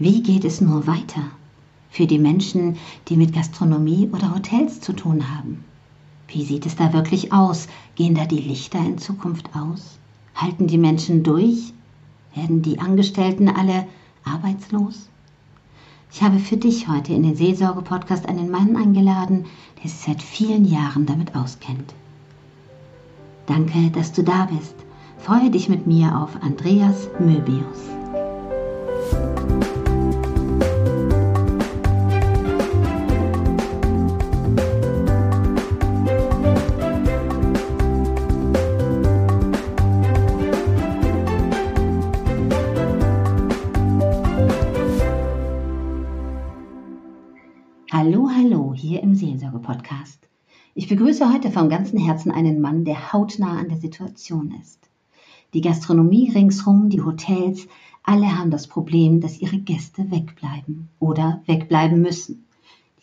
Wie geht es nur weiter für die Menschen, die mit Gastronomie oder Hotels zu tun haben? Wie sieht es da wirklich aus? Gehen da die Lichter in Zukunft aus? Halten die Menschen durch? Werden die Angestellten alle arbeitslos? Ich habe für dich heute in den Seelsorge-Podcast einen Mann eingeladen, der sich seit vielen Jahren damit auskennt. Danke, dass du da bist. Freue dich mit mir auf Andreas Möbius. Hallo, hallo, hier im Seelsorge-Podcast. Ich begrüße heute vom ganzen Herzen einen Mann, der hautnah an der Situation ist. Die Gastronomie ringsrum, die Hotels, alle haben das Problem, dass ihre Gäste wegbleiben oder wegbleiben müssen.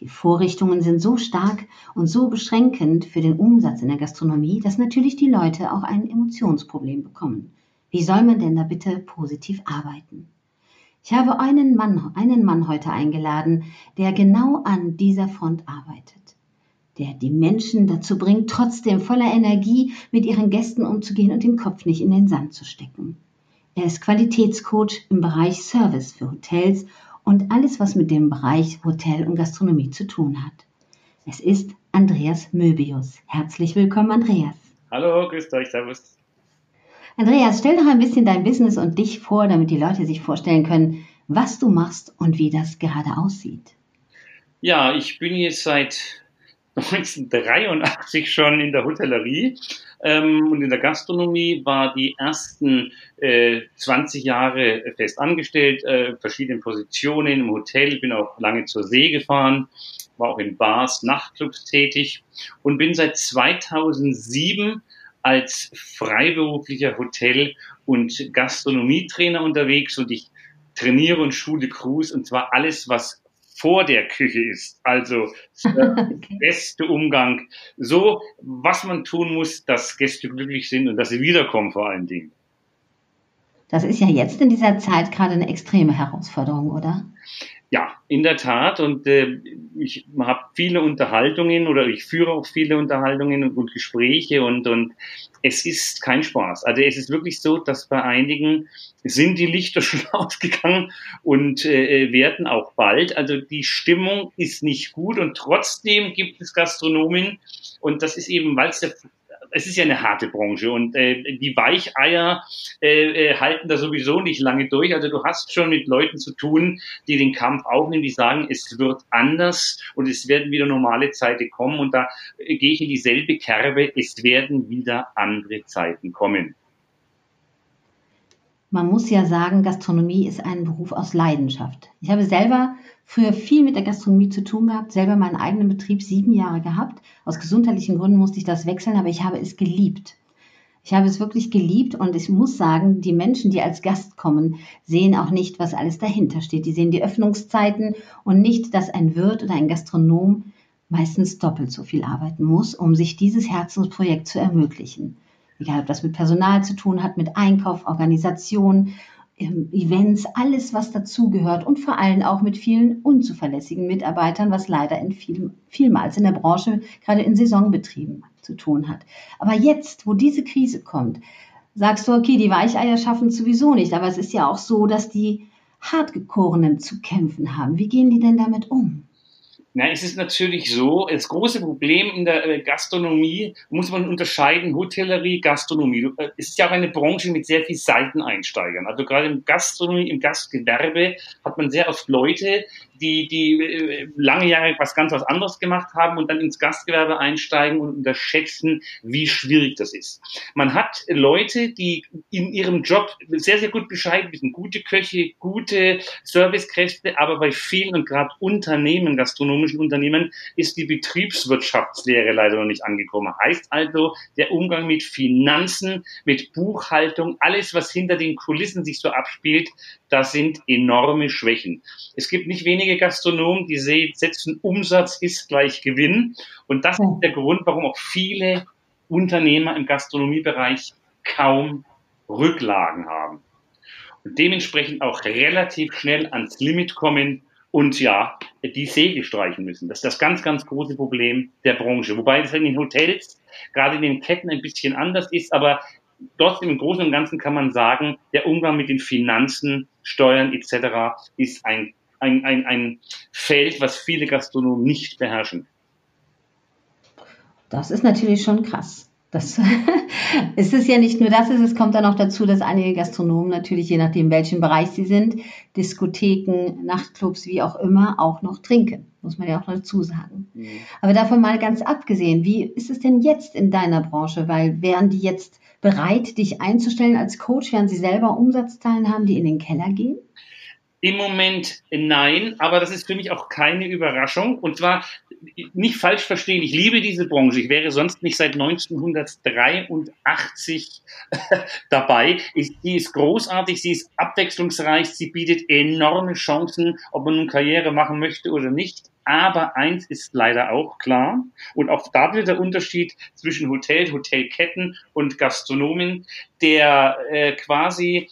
Die Vorrichtungen sind so stark und so beschränkend für den Umsatz in der Gastronomie, dass natürlich die Leute auch ein Emotionsproblem bekommen. Wie soll man denn da bitte positiv arbeiten? Ich habe einen Mann, einen Mann heute eingeladen, der genau an dieser Front arbeitet, der die Menschen dazu bringt, trotzdem voller Energie mit ihren Gästen umzugehen und den Kopf nicht in den Sand zu stecken. Er ist Qualitätscoach im Bereich Service für Hotels und alles, was mit dem Bereich Hotel und Gastronomie zu tun hat. Es ist Andreas Möbius. Herzlich willkommen, Andreas. Hallo, grüßt euch, servus. Andreas, stell doch ein bisschen dein Business und dich vor, damit die Leute sich vorstellen können, was du machst und wie das gerade aussieht. Ja, ich bin jetzt seit 1983 schon in der Hotellerie ähm, und in der Gastronomie, war die ersten äh, 20 Jahre fest angestellt, äh, verschiedene Positionen im Hotel, bin auch lange zur See gefahren, war auch in Bars, Nachtclubs tätig und bin seit 2007 als freiberuflicher Hotel- und Gastronomietrainer unterwegs und ich trainiere und schule Crews und zwar alles, was vor der Küche ist. Also der beste Umgang. So, was man tun muss, dass Gäste glücklich sind und dass sie wiederkommen vor allen Dingen. Das ist ja jetzt in dieser Zeit gerade eine extreme Herausforderung, oder? In der Tat. Und äh, ich habe viele Unterhaltungen oder ich führe auch viele Unterhaltungen und Gespräche und, und es ist kein Spaß. Also es ist wirklich so, dass bei einigen sind die Lichter schon ausgegangen und äh, werden auch bald. Also die Stimmung ist nicht gut und trotzdem gibt es Gastronomen und das ist eben, weil es der es ist ja eine harte Branche und äh, die Weicheier äh, äh, halten da sowieso nicht lange durch. Also du hast schon mit Leuten zu tun, die den Kampf aufnehmen, die sagen, es wird anders und es werden wieder normale Zeiten kommen und da äh, gehe ich in dieselbe Kerbe, es werden wieder andere Zeiten kommen. Man muss ja sagen, Gastronomie ist ein Beruf aus Leidenschaft. Ich habe selber früher viel mit der Gastronomie zu tun gehabt, selber meinen eigenen Betrieb sieben Jahre gehabt. Aus gesundheitlichen Gründen musste ich das wechseln, aber ich habe es geliebt. Ich habe es wirklich geliebt und ich muss sagen, die Menschen, die als Gast kommen, sehen auch nicht, was alles dahinter steht. Die sehen die Öffnungszeiten und nicht, dass ein Wirt oder ein Gastronom meistens doppelt so viel arbeiten muss, um sich dieses Herzensprojekt zu ermöglichen. Egal, ob das mit Personal zu tun hat, mit Einkauf, Organisation Events, alles, was dazugehört und vor allem auch mit vielen unzuverlässigen Mitarbeitern, was leider in viel, vielmals in der Branche, gerade in Saisonbetrieben zu tun hat. Aber jetzt, wo diese Krise kommt, sagst du, okay, die Weicheier schaffen es sowieso nicht, aber es ist ja auch so, dass die Hartgekorenen zu kämpfen haben. Wie gehen die denn damit um? Na, es ist natürlich so, das große Problem in der äh, Gastronomie muss man unterscheiden, Hotellerie, Gastronomie. Äh, es ist ja auch eine Branche mit sehr viel Seiteneinsteigern. Also gerade im Gastronomie, im Gastgewerbe hat man sehr oft Leute, die, die äh, lange Jahre was ganz was anderes gemacht haben und dann ins Gastgewerbe einsteigen und unterschätzen, wie schwierig das ist. Man hat Leute, die in ihrem Job sehr, sehr gut Bescheid wissen, gute Köche, gute Servicekräfte, aber bei vielen und gerade Unternehmen, gastronomischen Unternehmen, ist die Betriebswirtschaftslehre leider noch nicht angekommen. Heißt also, der Umgang mit Finanzen, mit Buchhaltung, alles, was hinter den Kulissen sich so abspielt, da sind enorme Schwächen. Es gibt nicht wenige Gastronomen, die setzen Umsatz ist gleich Gewinn. Und das ist der Grund, warum auch viele Unternehmer im Gastronomiebereich kaum Rücklagen haben. und dementsprechend auch relativ schnell ans Limit kommen und ja, die Segel streichen müssen. Das ist das ganz, ganz große Problem der Branche. Wobei es in den Hotels, gerade in den Ketten ein bisschen anders ist, aber trotzdem im Großen und Ganzen kann man sagen, der Umgang mit den Finanzen, Steuern etc. ist ein, ein, ein, ein Feld, was viele Gastronomen nicht beherrschen. Das ist natürlich schon krass. Das es ist ja nicht nur das, es kommt dann auch dazu, dass einige Gastronomen natürlich, je nachdem, welchen Bereich sie sind, Diskotheken, Nachtclubs, wie auch immer, auch noch trinken. Muss man ja auch dazu sagen. Mhm. Aber davon mal ganz abgesehen, wie ist es denn jetzt in deiner Branche? Weil wären die jetzt bereit, dich einzustellen als Coach, während sie selber Umsatzzahlen haben, die in den Keller gehen? Im Moment nein, aber das ist für mich auch keine Überraschung. Und zwar nicht falsch verstehen, ich liebe diese Branche. Ich wäre sonst nicht seit 1983 dabei. Ich, die ist großartig, sie ist abwechslungsreich, sie bietet enorme Chancen, ob man nun Karriere machen möchte oder nicht. Aber eins ist leider auch klar, und auch da wird der Unterschied zwischen Hotel, Hotelketten und Gastronomen, der äh, quasi,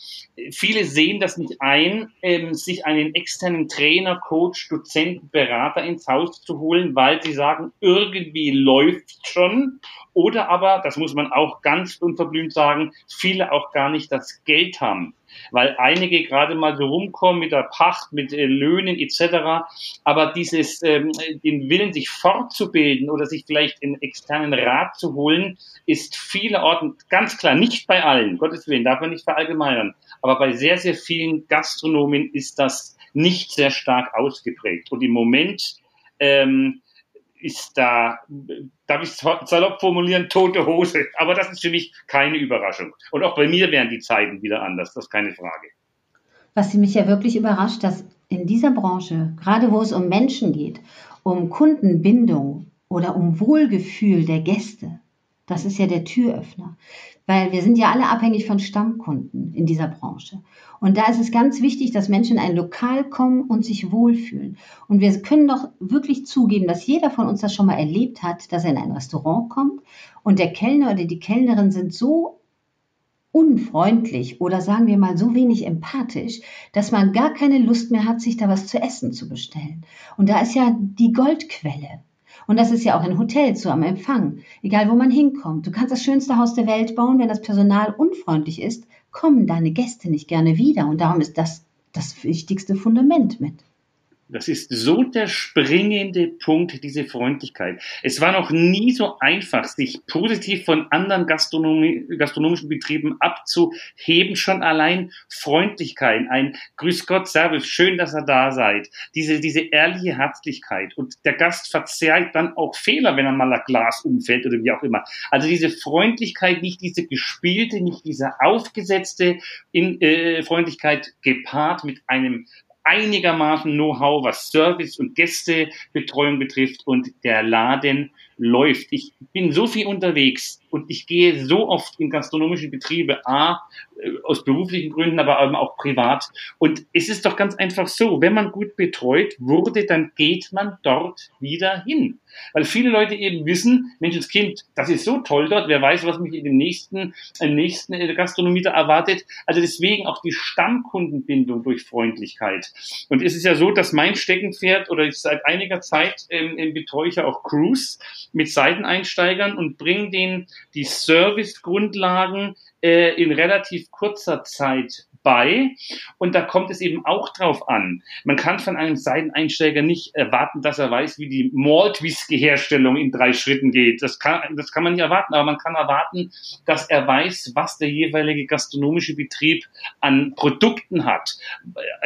viele sehen das nicht ein, ähm, sich einen externen Trainer, Coach, Dozenten, Berater ins Haus zu holen, weil sie sagen, irgendwie läuft schon. Oder aber, das muss man auch ganz unverblümt sagen, viele auch gar nicht das Geld haben weil einige gerade mal so rumkommen mit der Pacht, mit äh, Löhnen etc. Aber dieses, ähm, den Willen, sich fortzubilden oder sich vielleicht einen externen Rat zu holen, ist vielerorten ganz klar nicht bei allen. Gottes Willen, darf man nicht verallgemeinern. Aber bei sehr, sehr vielen Gastronomen ist das nicht sehr stark ausgeprägt. Und im Moment ähm, ist da, darf ich salopp formulieren, tote Hose. Aber das ist für mich keine Überraschung. Und auch bei mir wären die Zeiten wieder anders, das ist keine Frage. Was mich ja wirklich überrascht, dass in dieser Branche, gerade wo es um Menschen geht, um Kundenbindung oder um Wohlgefühl der Gäste, das ist ja der Türöffner. Weil wir sind ja alle abhängig von Stammkunden in dieser Branche. Und da ist es ganz wichtig, dass Menschen in ein Lokal kommen und sich wohlfühlen. Und wir können doch wirklich zugeben, dass jeder von uns das schon mal erlebt hat, dass er in ein Restaurant kommt und der Kellner oder die Kellnerin sind so unfreundlich oder sagen wir mal so wenig empathisch, dass man gar keine Lust mehr hat, sich da was zu essen zu bestellen. Und da ist ja die Goldquelle. Und das ist ja auch in Hotels so am Empfang. Egal wo man hinkommt. Du kannst das schönste Haus der Welt bauen, wenn das Personal unfreundlich ist, kommen deine Gäste nicht gerne wieder. Und darum ist das das wichtigste Fundament mit. Das ist so der springende Punkt, diese Freundlichkeit. Es war noch nie so einfach, sich positiv von anderen Gastronomie, gastronomischen Betrieben abzuheben. Schon allein Freundlichkeit, ein Grüß Gott, Servus, schön, dass ihr da seid. Diese, diese ehrliche Herzlichkeit. Und der Gast verzeiht dann auch Fehler, wenn er mal ein Glas umfällt oder wie auch immer. Also diese Freundlichkeit, nicht diese gespielte, nicht diese aufgesetzte in, äh, Freundlichkeit gepaart mit einem einigermaßen Know-how, was Service und Gästebetreuung betrifft und der Laden läuft. Ich bin so viel unterwegs und ich gehe so oft in gastronomische Betriebe, A, äh, aus beruflichen Gründen, aber auch privat. Und es ist doch ganz einfach so, wenn man gut betreut wurde, dann geht man dort wieder hin. Weil viele Leute eben wissen, Menschenskind, das ist so toll dort, wer weiß, was mich in dem nächsten, im nächsten äh, Gastronomie da erwartet. Also deswegen auch die Stammkundenbindung durch Freundlichkeit. Und es ist ja so, dass mein Steckenpferd oder ich seit einiger Zeit ähm, betreue ich ja auch Cruise mit Seiteneinsteigern und bringe denen die Servicegrundlagen äh, in relativ kurzer Zeit bei. Und da kommt es eben auch drauf an. Man kann von einem Seiteneinsteiger nicht erwarten, dass er weiß, wie die Malt Whisky Herstellung in drei Schritten geht. Das kann, das kann man nicht erwarten, aber man kann erwarten, dass er weiß, was der jeweilige gastronomische Betrieb an Produkten hat.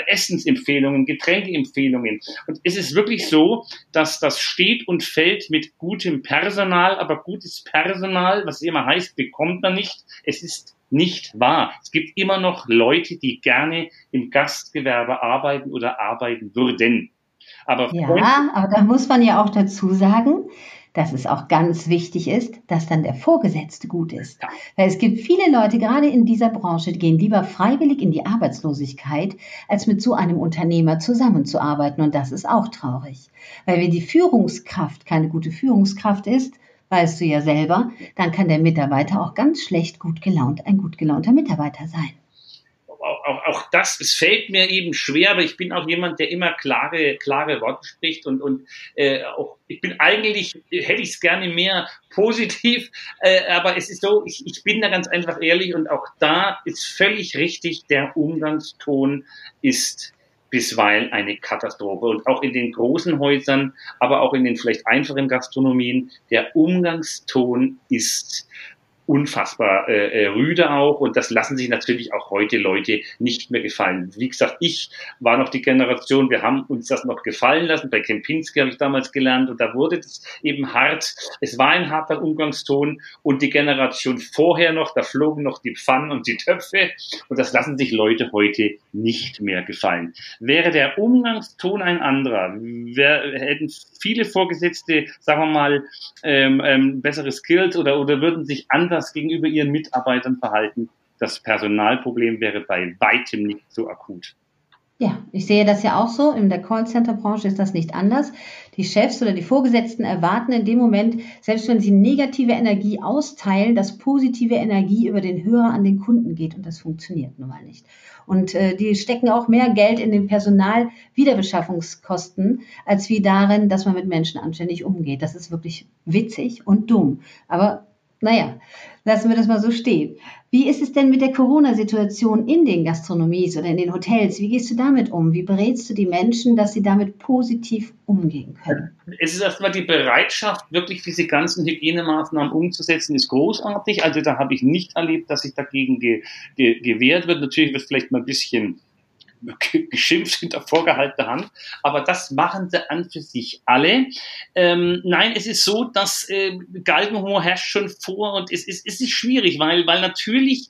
Essensempfehlungen, Getränkeempfehlungen. Und es ist wirklich so, dass das steht und fällt mit gutem Personal, aber gutes Personal, was immer heißt, bekommt man nicht. Es ist nicht wahr. Es gibt immer noch Leute, die gerne im Gastgewerbe arbeiten oder arbeiten würden. Aber ja, aber da muss man ja auch dazu sagen, dass es auch ganz wichtig ist, dass dann der Vorgesetzte gut ist. Ja. Weil es gibt viele Leute, gerade in dieser Branche, die gehen lieber freiwillig in die Arbeitslosigkeit, als mit so einem Unternehmer zusammenzuarbeiten. Und das ist auch traurig. Weil wenn die Führungskraft keine gute Führungskraft ist, weißt du ja selber, dann kann der Mitarbeiter auch ganz schlecht gut gelaunt, ein gut gelaunter Mitarbeiter sein. auch, auch das, es fällt mir eben schwer, aber ich bin auch jemand, der immer klare, klare Worte spricht und, und äh, auch ich bin eigentlich, hätte ich es gerne mehr positiv, äh, aber es ist so, ich, ich bin da ganz einfach ehrlich und auch da ist völlig richtig, der Umgangston ist bisweilen eine Katastrophe. Und auch in den großen Häusern, aber auch in den vielleicht einfachen Gastronomien, der Umgangston ist unfassbar äh, äh, rüde auch und das lassen sich natürlich auch heute Leute nicht mehr gefallen. Wie gesagt, ich war noch die Generation, wir haben uns das noch gefallen lassen. Bei Kempinski habe ich damals gelernt und da wurde es eben hart. Es war ein harter Umgangston und die Generation vorher noch, da flogen noch die Pfannen und die Töpfe und das lassen sich Leute heute nicht mehr gefallen. Wäre der Umgangston ein anderer, wär, hätten viele Vorgesetzte, sagen wir mal, ähm, ähm, bessere Skills oder, oder würden sich anders anders gegenüber ihren Mitarbeitern verhalten. Das Personalproblem wäre bei weitem nicht so akut. Ja, ich sehe das ja auch so. In der Callcenter-Branche ist das nicht anders. Die Chefs oder die Vorgesetzten erwarten in dem Moment, selbst wenn sie negative Energie austeilen, dass positive Energie über den Hörer an den Kunden geht. Und das funktioniert nun mal nicht. Und äh, die stecken auch mehr Geld in den Personalwiederbeschaffungskosten, als wie darin, dass man mit Menschen anständig umgeht. Das ist wirklich witzig und dumm. Aber naja, lassen wir das mal so stehen. Wie ist es denn mit der Corona-Situation in den Gastronomies oder in den Hotels? Wie gehst du damit um? Wie berätst du die Menschen, dass sie damit positiv umgehen können? Es ist erstmal die Bereitschaft, wirklich diese ganzen Hygienemaßnahmen umzusetzen, ist großartig. Also da habe ich nicht erlebt, dass sich dagegen ge ge gewehrt wird. Natürlich wird vielleicht mal ein bisschen geschimpft hinter vorgehaltener Hand, aber das machen sie an für sich alle. Ähm, nein, es ist so, dass äh, Galgenhumor herrscht schon vor und es ist, es ist schwierig, weil, weil natürlich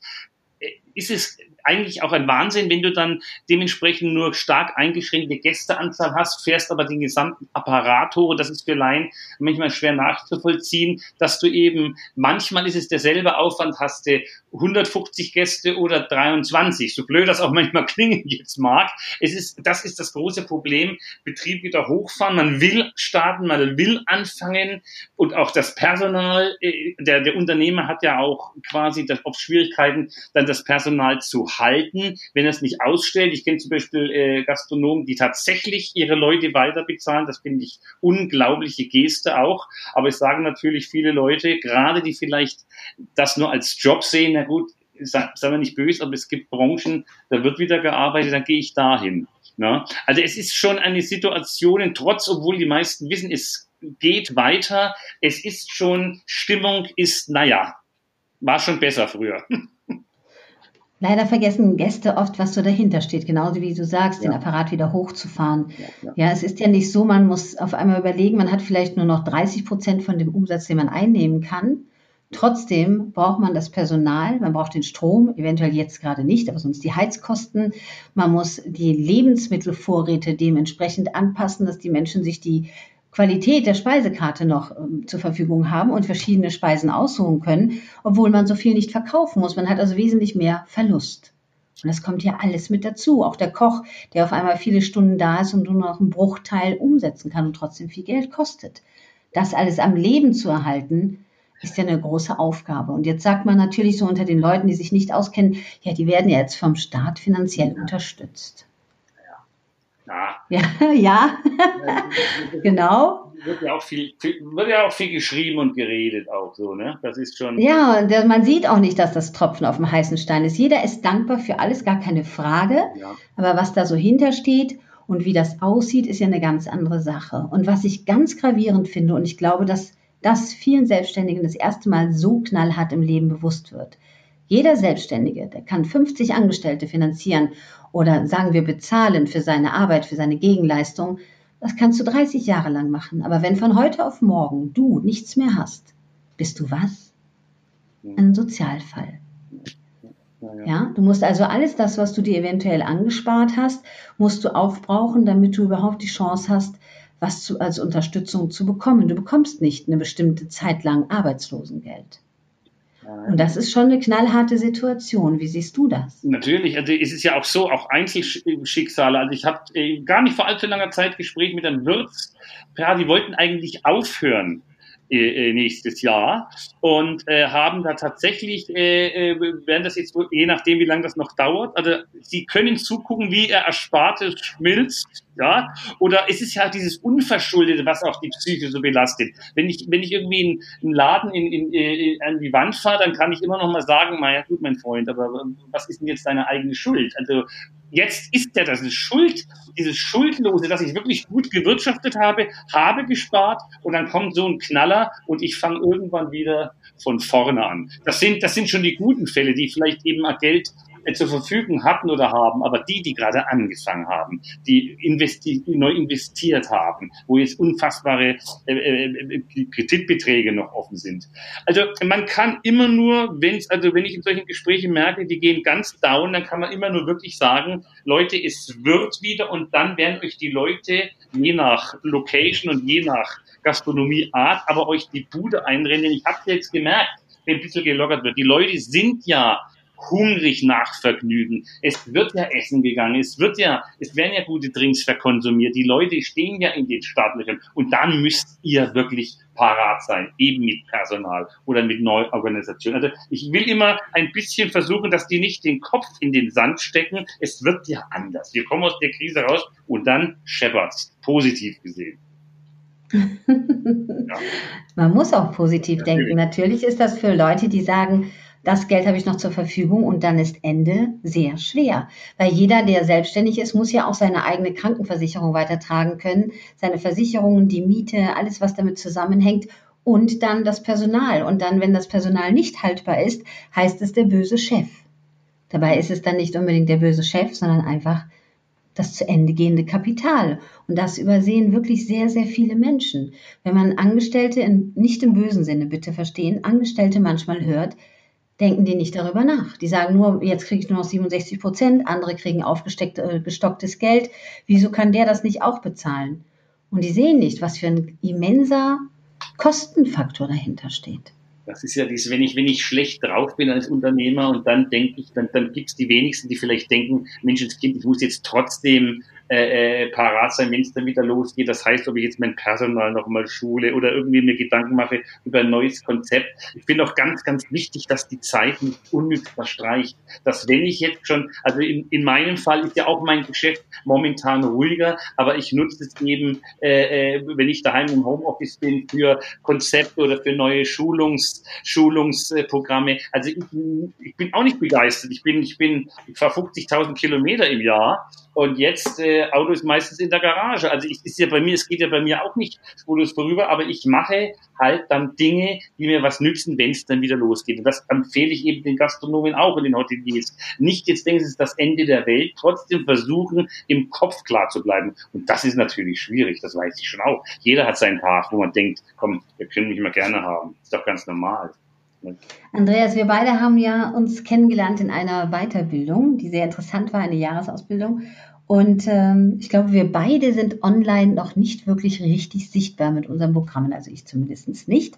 äh, ist es eigentlich auch ein Wahnsinn, wenn du dann dementsprechend nur stark eingeschränkte Gästeanzahl hast, fährst aber den gesamten Apparat hoch. Und das ist für Laien manchmal schwer nachzuvollziehen, dass du eben, manchmal ist es derselbe Aufwand, hast du 150 Gäste oder 23. So blöd das auch manchmal klingen jetzt mag. Es ist, das ist das große Problem. Betrieb wieder hochfahren. Man will starten, man will anfangen und auch das Personal, äh, der, der Unternehmer hat ja auch quasi das, oft Schwierigkeiten, dann das Personal zu halten, wenn er es nicht ausstellt. Ich kenne zum Beispiel äh, Gastronomen, die tatsächlich ihre Leute weiter bezahlen. Das finde ich unglaubliche Geste auch. Aber es sagen natürlich viele Leute, gerade die vielleicht das nur als Job sehen, na gut, sagen wir nicht böse, aber es gibt Branchen, da wird wieder gearbeitet, dann gehe ich dahin. Ne? Also es ist schon eine Situation, trotz, obwohl die meisten wissen, es geht weiter, es ist schon, Stimmung ist, naja, war schon besser früher. Leider vergessen Gäste oft, was so dahinter steht, genauso wie du sagst, ja. den Apparat wieder hochzufahren. Ja, ja. ja, es ist ja nicht so, man muss auf einmal überlegen, man hat vielleicht nur noch 30 Prozent von dem Umsatz, den man einnehmen kann. Trotzdem braucht man das Personal, man braucht den Strom, eventuell jetzt gerade nicht, aber sonst die Heizkosten. Man muss die Lebensmittelvorräte dementsprechend anpassen, dass die Menschen sich die Qualität der Speisekarte noch ähm, zur Verfügung haben und verschiedene Speisen aussuchen können, obwohl man so viel nicht verkaufen muss. Man hat also wesentlich mehr Verlust. Und das kommt ja alles mit dazu. Auch der Koch, der auf einmal viele Stunden da ist und nur noch einen Bruchteil umsetzen kann und trotzdem viel Geld kostet. Das alles am Leben zu erhalten, ist ja eine große Aufgabe. Und jetzt sagt man natürlich so unter den Leuten, die sich nicht auskennen, ja, die werden ja jetzt vom Staat finanziell ja. unterstützt. Ja. Ja, ja. genau. Wird ja, auch viel, wird ja auch viel geschrieben und geredet auch so, ne? Das ist schon. Ja, und man sieht auch nicht, dass das Tropfen auf dem heißen Stein ist. Jeder ist dankbar für alles, gar keine Frage. Ja. Aber was da so hintersteht und wie das aussieht, ist ja eine ganz andere Sache. Und was ich ganz gravierend finde, und ich glaube, dass das vielen Selbstständigen das erste Mal so knallhart im Leben bewusst wird. Jeder Selbstständige, der kann 50 Angestellte finanzieren oder sagen wir bezahlen für seine Arbeit, für seine Gegenleistung, das kannst du 30 Jahre lang machen. Aber wenn von heute auf morgen du nichts mehr hast, bist du was? Ein Sozialfall. Ja, du musst also alles das, was du dir eventuell angespart hast, musst du aufbrauchen, damit du überhaupt die Chance hast, was zu, als Unterstützung zu bekommen. Du bekommst nicht eine bestimmte Zeit lang Arbeitslosengeld. Und das ist schon eine knallharte Situation. Wie siehst du das? Natürlich, also es ist ja auch so, auch Einzelschicksale. Also ich habe äh, gar nicht vor allzu langer Zeit Gespräch mit einem Wirt, ja, die wollten eigentlich aufhören äh, äh, nächstes Jahr und äh, haben da tatsächlich, äh, äh, werden das jetzt, je nachdem, wie lange das noch dauert, also sie können zugucken, wie er Erspartes schmilzt, ja, oder es ist ja dieses Unverschuldete, was auch die Psyche so belastet. Wenn ich, wenn ich irgendwie einen, Laden in, in, in, an die Wand fahre, dann kann ich immer noch mal sagen, naja, gut, mein Freund, aber was ist denn jetzt deine eigene Schuld? Also jetzt ist ja das Schuld, dieses Schuldlose, dass ich wirklich gut gewirtschaftet habe, habe gespart und dann kommt so ein Knaller und ich fange irgendwann wieder von vorne an. Das sind, das sind schon die guten Fälle, die vielleicht eben Geld zur Verfügung hatten oder haben, aber die, die gerade angefangen haben, die, investi neu investiert haben, wo jetzt unfassbare äh, äh, Kreditbeträge noch offen sind. Also man kann immer nur, wenn also wenn ich in solchen Gesprächen merke, die gehen ganz down, dann kann man immer nur wirklich sagen, Leute, es wird wieder und dann werden euch die Leute je nach Location und je nach Gastronomieart, aber euch die Bude einrennen. Ich habe jetzt gemerkt, wenn ein bisschen gelockert wird. Die Leute sind ja hungrig nach Vergnügen. Es wird ja Essen gegangen, es wird ja, es werden ja gute Drinks verkonsumiert. Die Leute stehen ja in den Startlöchern und dann müsst ihr wirklich parat sein, eben mit Personal oder mit Neuorganisation. Also ich will immer ein bisschen versuchen, dass die nicht den Kopf in den Sand stecken. Es wird ja anders. Wir kommen aus der Krise raus und dann scheppert's. Positiv gesehen. ja. Man muss auch positiv Natürlich. denken. Natürlich ist das für Leute, die sagen, das Geld habe ich noch zur Verfügung und dann ist Ende sehr schwer. Weil jeder, der selbstständig ist, muss ja auch seine eigene Krankenversicherung weitertragen können, seine Versicherungen, die Miete, alles, was damit zusammenhängt und dann das Personal. Und dann, wenn das Personal nicht haltbar ist, heißt es der böse Chef. Dabei ist es dann nicht unbedingt der böse Chef, sondern einfach das zu Ende gehende Kapital. Und das übersehen wirklich sehr, sehr viele Menschen. Wenn man Angestellte, in, nicht im bösen Sinne bitte verstehen, Angestellte manchmal hört, denken die nicht darüber nach. Die sagen nur, jetzt kriege ich nur noch 67 Prozent, andere kriegen aufgestocktes äh, Geld. Wieso kann der das nicht auch bezahlen? Und die sehen nicht, was für ein immenser Kostenfaktor dahinter steht. Das ist ja dies, wenn ich, wenn ich schlecht drauf bin als Unternehmer und dann denke ich, dann, dann gibt es die wenigsten, die vielleicht denken, Menschenskind, ich muss jetzt trotzdem äh, äh, parat sein, wenn es dann wieder losgeht. Das heißt, ob ich jetzt mein Personal nochmal schule oder irgendwie mir Gedanken mache über ein neues Konzept. Ich finde auch ganz, ganz wichtig, dass die Zeit nicht unnütz verstreicht. Dass wenn ich jetzt schon, also in, in meinem Fall ist ja auch mein Geschäft momentan ruhiger, aber ich nutze es eben, äh, äh, wenn ich daheim im Homeoffice bin, für Konzepte oder für neue Schulungs, Schulungsprogramme. Also ich, ich bin auch nicht begeistert. Ich bin, ich bin, ich fahre 50.000 Kilometer im Jahr und jetzt äh, Auto ist meistens in der Garage. Also ich, ist ja bei mir, es geht ja bei mir auch nicht spurlos vorüber, aber ich mache halt dann Dinge, die mir was nützen, wenn es dann wieder losgeht. Und das empfehle ich eben den Gastronomen auch und den Hoteliers. Nicht jetzt denken, es ist das Ende der Welt, trotzdem versuchen, im Kopf klar zu bleiben. Und das ist natürlich schwierig, das weiß ich schon auch. Jeder hat seinen Tag, wo man denkt, komm, wir können mich mal gerne haben. Ist doch ganz normal. Andreas, wir beide haben ja uns kennengelernt in einer Weiterbildung, die sehr interessant war, eine Jahresausbildung. Und ähm, ich glaube, wir beide sind online noch nicht wirklich richtig sichtbar mit unseren Programmen, also ich zumindest nicht.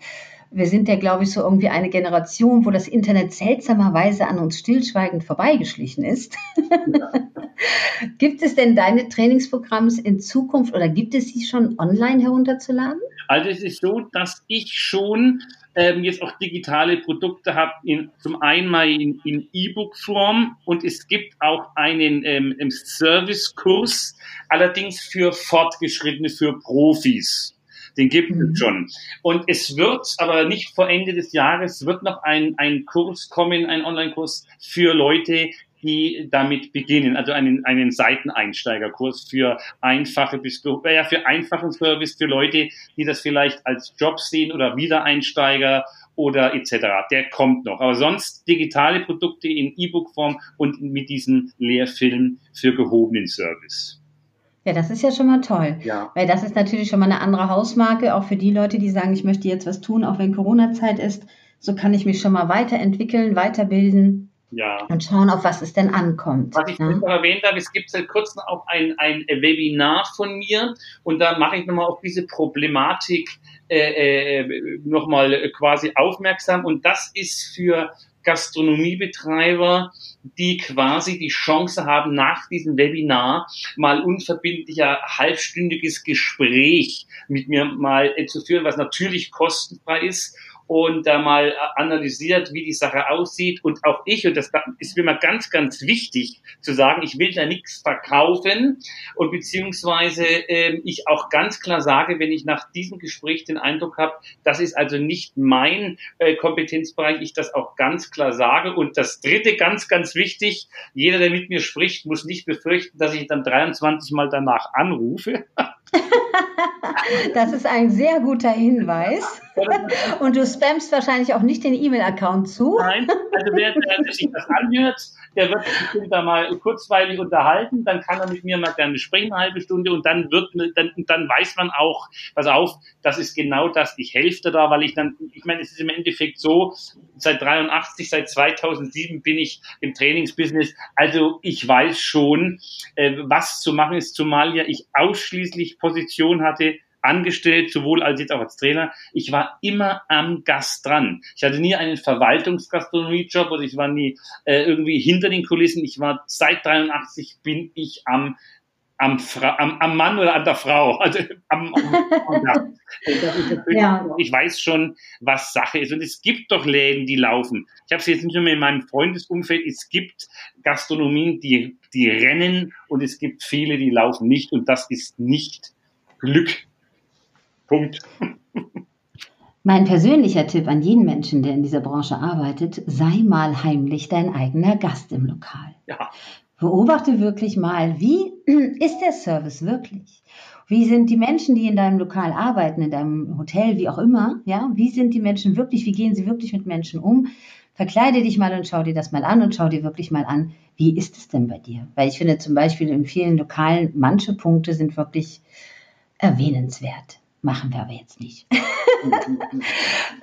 Wir sind ja, glaube ich, so irgendwie eine Generation, wo das Internet seltsamerweise an uns stillschweigend vorbeigeschlichen ist. Ja. gibt es denn deine Trainingsprogramme in Zukunft oder gibt es sie schon online herunterzuladen? Also es ist so, dass ich schon ähm, jetzt auch digitale Produkte habe, in, zum einen mal in, in E-Book-Form und es gibt auch einen ähm, Service-Kurs, allerdings für Fortgeschrittene, für Profis. Den gibt mhm. es schon. Und es wird, aber nicht vor Ende des Jahres, wird noch ein, ein Kurs kommen, ein Online-Kurs für Leute, die damit beginnen, also einen, einen Seiteneinsteigerkurs für einfache bis ja, für einfachen Service für Leute, die das vielleicht als Job sehen oder Wiedereinsteiger oder etc. Der kommt noch. Aber sonst digitale Produkte in E-Book-Form und mit diesem Lehrfilm für gehobenen Service. Ja, das ist ja schon mal toll. Ja. Weil das ist natürlich schon mal eine andere Hausmarke, auch für die Leute, die sagen, ich möchte jetzt was tun, auch wenn Corona-Zeit ist. So kann ich mich schon mal weiterentwickeln, weiterbilden ja. Und schauen, auf was es denn ankommt. Was ich ne? erwähnt habe, es gibt seit kurzem auch ein, ein Webinar von mir und da mache ich nochmal auf diese Problematik äh, äh, nochmal quasi aufmerksam und das ist für Gastronomiebetreiber, die quasi die Chance haben, nach diesem Webinar mal unverbindlicher halbstündiges Gespräch mit mir mal äh, zu führen, was natürlich kostenfrei ist und da mal äh, analysiert, wie die Sache aussieht. Und auch ich, und das ist mir mal ganz, ganz wichtig zu sagen, ich will da nichts verkaufen und beziehungsweise äh, ich auch ganz klar sage, wenn ich nach diesem Gespräch den Eindruck habe, das ist also nicht mein äh, Kompetenzbereich, ich das auch ganz klar sage. Und das dritte, ganz, ganz wichtig, jeder, der mit mir spricht, muss nicht befürchten, dass ich dann 23 Mal danach anrufe. Das ist ein sehr guter Hinweis. Und du spammst wahrscheinlich auch nicht den E-Mail-Account zu. Nein, also wer, der sich das anhört, der wird sich da mal kurzweilig unterhalten, dann kann er mit mir mal gerne sprechen, eine halbe Stunde und dann wird, dann, dann weiß man auch, pass auf, das ist genau das, ich helfe da, weil ich dann, ich meine, es ist im Endeffekt so, seit 83, seit 2007 bin ich im Trainingsbusiness, also ich weiß schon, äh, was zu machen ist, zumal ja ich ausschließlich Position hatte, angestellt, sowohl als jetzt auch als Trainer. Ich war immer am Gast dran. Ich hatte nie einen Verwaltungsgastronomie-Job oder ich war nie äh, irgendwie hinter den Kulissen. Ich war seit 83 bin ich am am, am, am Mann oder an der Frau. Also am, am ja. Ich weiß schon, was Sache ist. Und es gibt doch Läden, die laufen. Ich habe es jetzt nicht nur in meinem Freundesumfeld. Es gibt Gastronomien, die, die rennen und es gibt viele, die laufen nicht. Und das ist nicht Glück. Punkt. Mein persönlicher Tipp an jeden Menschen, der in dieser Branche arbeitet, sei mal heimlich dein eigener Gast im Lokal. Ja. Beobachte wirklich mal, wie ist der Service wirklich? Wie sind die Menschen, die in deinem Lokal arbeiten, in deinem Hotel, wie auch immer, ja? Wie sind die Menschen wirklich? Wie gehen sie wirklich mit Menschen um? Verkleide dich mal und schau dir das mal an und schau dir wirklich mal an, wie ist es denn bei dir? Weil ich finde zum Beispiel in vielen Lokalen, manche Punkte sind wirklich erwähnenswert. Machen wir aber jetzt nicht.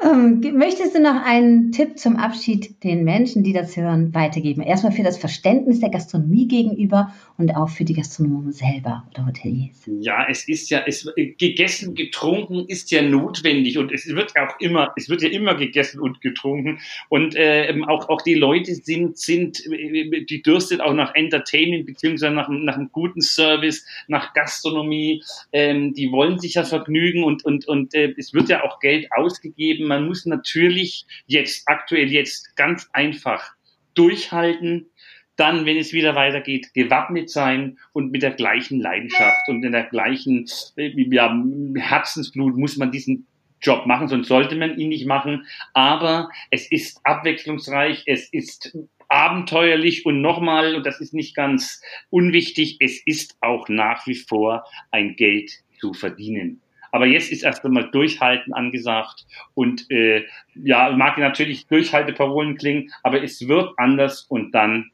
Ähm, möchtest du noch einen Tipp zum Abschied den Menschen, die das hören, weitergeben? Erstmal für das Verständnis der Gastronomie gegenüber und auch für die Gastronomen selber oder Hoteliers. Ja, es ist ja, es, gegessen, getrunken ist ja notwendig und es wird auch immer, es wird ja immer gegessen und getrunken und äh, auch, auch die Leute sind, sind, die dürstet auch nach Entertainment beziehungsweise nach, nach einem guten Service, nach Gastronomie, ähm, die wollen sich ja vergnügen und, und, und äh, es wird ja auch Geld ausgegeben. Man muss natürlich jetzt, aktuell jetzt ganz einfach durchhalten, dann, wenn es wieder weitergeht, gewappnet sein und mit der gleichen Leidenschaft und in der gleichen ja, Herzensblut muss man diesen Job machen, sonst sollte man ihn nicht machen. Aber es ist abwechslungsreich, es ist abenteuerlich und nochmal, und das ist nicht ganz unwichtig, es ist auch nach wie vor ein Geld zu verdienen. Aber jetzt ist erst einmal Durchhalten angesagt und äh, ja, mag natürlich Durchhalteparolen klingen, aber es wird anders und dann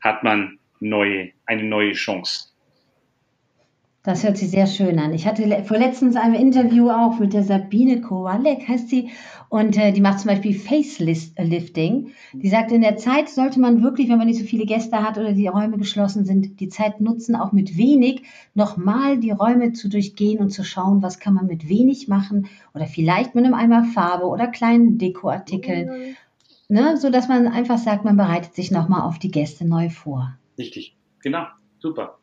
hat man neue, eine neue Chance. Das hört sich sehr schön an. Ich hatte vor letztens ein Interview auch mit der Sabine Kowalek, heißt sie, und äh, die macht zum Beispiel Facelifting. Die sagt, in der Zeit sollte man wirklich, wenn man nicht so viele Gäste hat oder die Räume geschlossen sind, die Zeit nutzen, auch mit wenig nochmal die Räume zu durchgehen und zu schauen, was kann man mit wenig machen oder vielleicht mit einem Eimer Farbe oder kleinen Dekoartikeln, mhm. ne, so dass man einfach sagt, man bereitet sich nochmal auf die Gäste neu vor. Richtig, genau, super.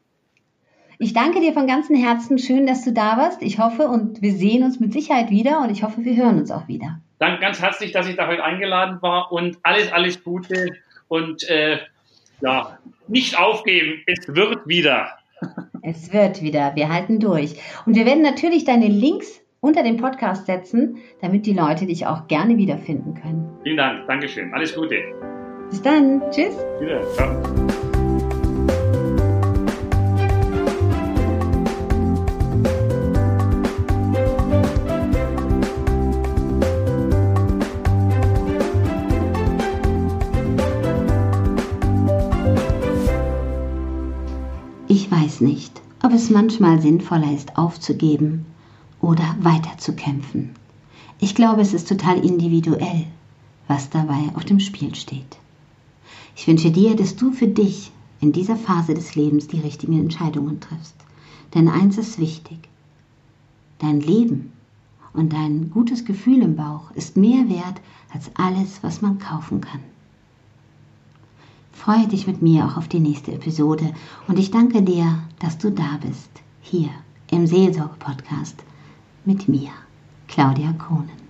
Ich danke dir von ganzem Herzen. Schön, dass du da warst. Ich hoffe und wir sehen uns mit Sicherheit wieder und ich hoffe, wir hören uns auch wieder. Danke ganz herzlich, dass ich da heute eingeladen war und alles, alles Gute und äh, ja, nicht aufgeben. Es wird wieder. Es wird wieder. Wir halten durch. Und wir werden natürlich deine Links unter dem Podcast setzen, damit die Leute dich auch gerne wiederfinden können. Vielen Dank. Dankeschön. Alles Gute. Bis dann. Tschüss. Wieder. Ciao. Ob es manchmal sinnvoller ist, aufzugeben oder weiterzukämpfen. Ich glaube, es ist total individuell, was dabei auf dem Spiel steht. Ich wünsche dir, dass du für dich in dieser Phase des Lebens die richtigen Entscheidungen triffst. Denn eins ist wichtig. Dein Leben und dein gutes Gefühl im Bauch ist mehr wert als alles, was man kaufen kann. Freue dich mit mir auch auf die nächste Episode und ich danke dir, dass du da bist, hier im Seelsorge-Podcast mit mir, Claudia Kohnen.